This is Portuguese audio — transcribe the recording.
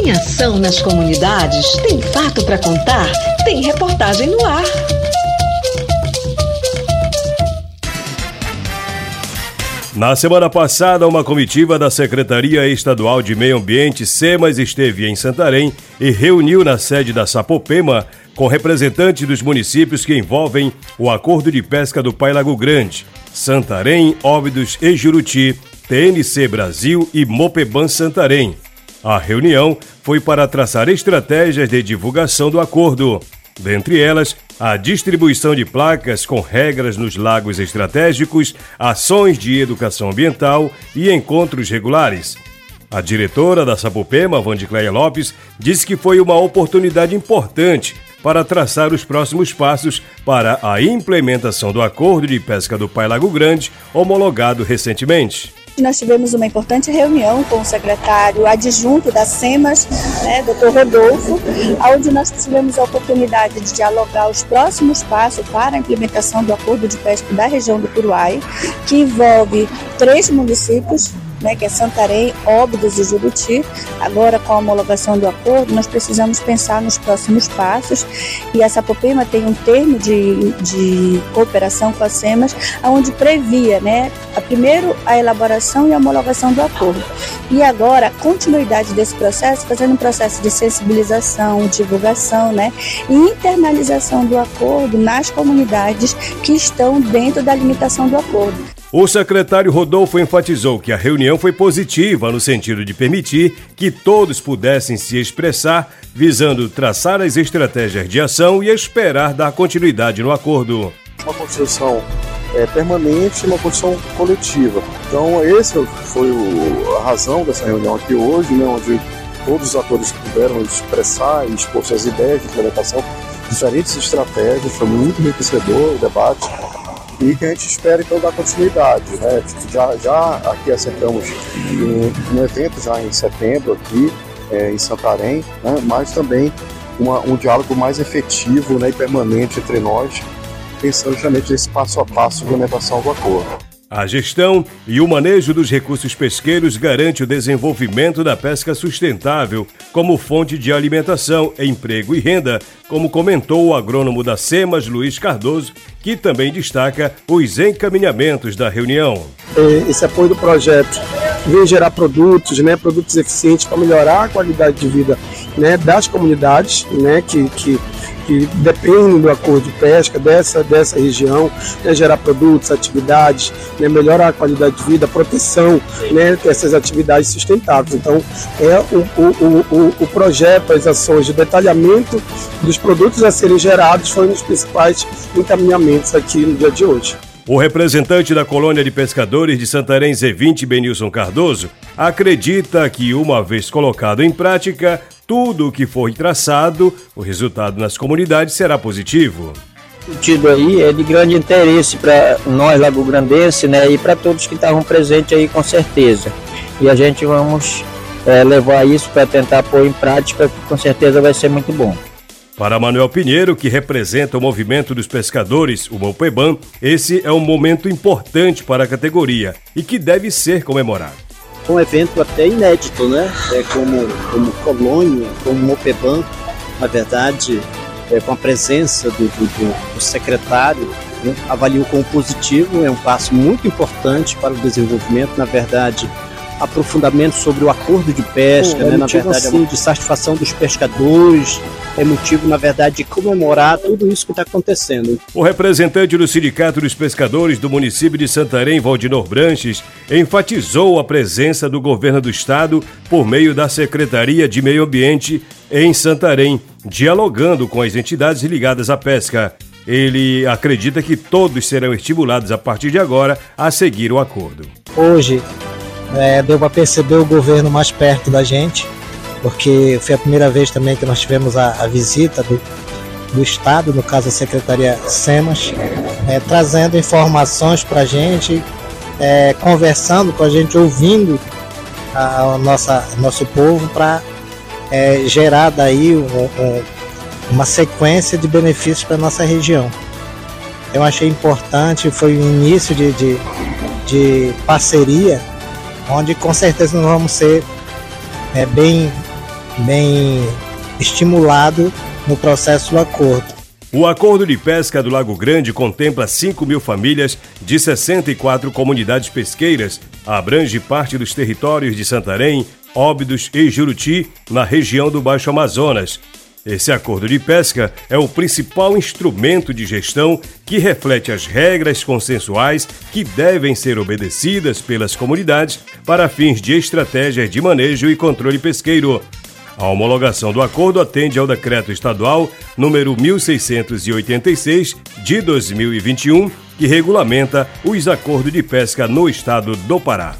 Tem ação nas comunidades? Tem fato para contar? Tem reportagem no ar. Na semana passada, uma comitiva da Secretaria Estadual de Meio Ambiente, SEMAS, esteve em Santarém e reuniu na sede da Sapopema com representantes dos municípios que envolvem o Acordo de Pesca do Pai Lago Grande, Santarém, Óbidos e Juruti, TNC Brasil e Mopeban Santarém. A reunião foi para traçar estratégias de divulgação do acordo. Dentre elas, a distribuição de placas com regras nos lagos estratégicos, ações de educação ambiental e encontros regulares. A diretora da Sapopema, Vandicleia Lopes, disse que foi uma oportunidade importante para traçar os próximos passos para a implementação do acordo de pesca do Pai Lago Grande, homologado recentemente nós tivemos uma importante reunião com o secretário adjunto da SEMAS, né, Dr. Rodolfo, onde nós tivemos a oportunidade de dialogar os próximos passos para a implementação do acordo de pesca da região do Curuai, que envolve três municípios, né, que é Santarém, Óbidos e Juruti. Agora, com a homologação do acordo, nós precisamos pensar nos próximos passos e a Sapopema tem um termo de, de cooperação com a SEMAS, onde previa, né, a, primeiro a elaboração e a homologação do acordo. E agora, a continuidade desse processo, fazendo um processo de sensibilização, divulgação, né, e internalização do acordo nas comunidades que estão dentro da limitação do acordo. O secretário Rodolfo enfatizou que a reunião foi positiva no sentido de permitir que todos pudessem se expressar, visando traçar as estratégias de ação e esperar dar continuidade no acordo. Uma construção é, permanente uma construção coletiva. Então, essa foi o, a razão dessa reunião aqui hoje, né, onde todos os atores puderam expressar e expor suas ideias de implementação, diferentes estratégias, foi muito enriquecedor o debate e que a gente espera então dar continuidade. Né? Já, já aqui acertamos um, um evento já em setembro aqui é, em Santarém, né? mas também uma, um diálogo mais efetivo né, e permanente entre nós, pensando justamente nesse passo a passo de implementação do acordo. A gestão e o manejo dos recursos pesqueiros garante o desenvolvimento da pesca sustentável como fonte de alimentação, emprego e renda, como comentou o agrônomo da SEMAS, Luiz Cardoso, que também destaca os encaminhamentos da reunião. É, esse apoio do projeto vem gerar produtos, né, produtos eficientes para melhorar a qualidade de vida né, das comunidades né, que, que que dependem do acordo de pesca dessa, dessa região, né, gerar produtos, atividades, né, melhorar a qualidade de vida, proteção né, dessas atividades sustentáveis. Então, é o, o, o, o projeto, as ações de detalhamento dos produtos a serem gerados foi um dos principais encaminhamentos aqui no dia de hoje. O representante da colônia de pescadores de Santarém, Z20, Benilson Cardoso, acredita que, uma vez colocado em prática, tudo o que foi traçado, o resultado nas comunidades será positivo. O sentido aí é de grande interesse para nós, Lago Grandense, né, e para todos que estavam presentes aí, com certeza. E a gente vamos é, levar isso para tentar pôr em prática, que com certeza vai ser muito bom. Para Manuel Pinheiro, que representa o movimento dos pescadores, o Mopeban, esse é um momento importante para a categoria e que deve ser comemorado. Um evento até inédito, né? É como, como colônia, como Mopeban, na verdade, é, com a presença do, do, do secretário, né? avaliou como positivo, é um passo muito importante para o desenvolvimento, na verdade, aprofundamento sobre o acordo de pesca, é né? na verdade, assim, de satisfação dos pescadores, é motivo, na verdade, de comemorar tudo isso que está acontecendo. O representante do Sindicato dos Pescadores do município de Santarém, Valdinor Branches, enfatizou a presença do governo do estado por meio da Secretaria de Meio Ambiente em Santarém, dialogando com as entidades ligadas à pesca. Ele acredita que todos serão estimulados a partir de agora a seguir o acordo. Hoje, é, deu para perceber o governo mais perto da gente, porque foi a primeira vez também que nós tivemos a, a visita do, do Estado, no caso a Secretaria SEMAS, é, trazendo informações para a gente, é, conversando com a gente, ouvindo a, a nossa, nosso povo para é, gerar daí um, um, uma sequência de benefícios para a nossa região. Eu achei importante, foi o início de, de, de parceria onde com certeza nós vamos ser é, bem bem estimulado no processo do acordo. O acordo de pesca do Lago Grande contempla 5 mil famílias de 64 comunidades pesqueiras, abrange parte dos territórios de Santarém, Óbidos e Juruti, na região do Baixo Amazonas. Esse acordo de pesca é o principal instrumento de gestão que reflete as regras consensuais que devem ser obedecidas pelas comunidades para fins de estratégias de manejo e controle pesqueiro. A homologação do acordo atende ao decreto estadual número 1686 de 2021, que regulamenta os acordos de pesca no estado do Pará.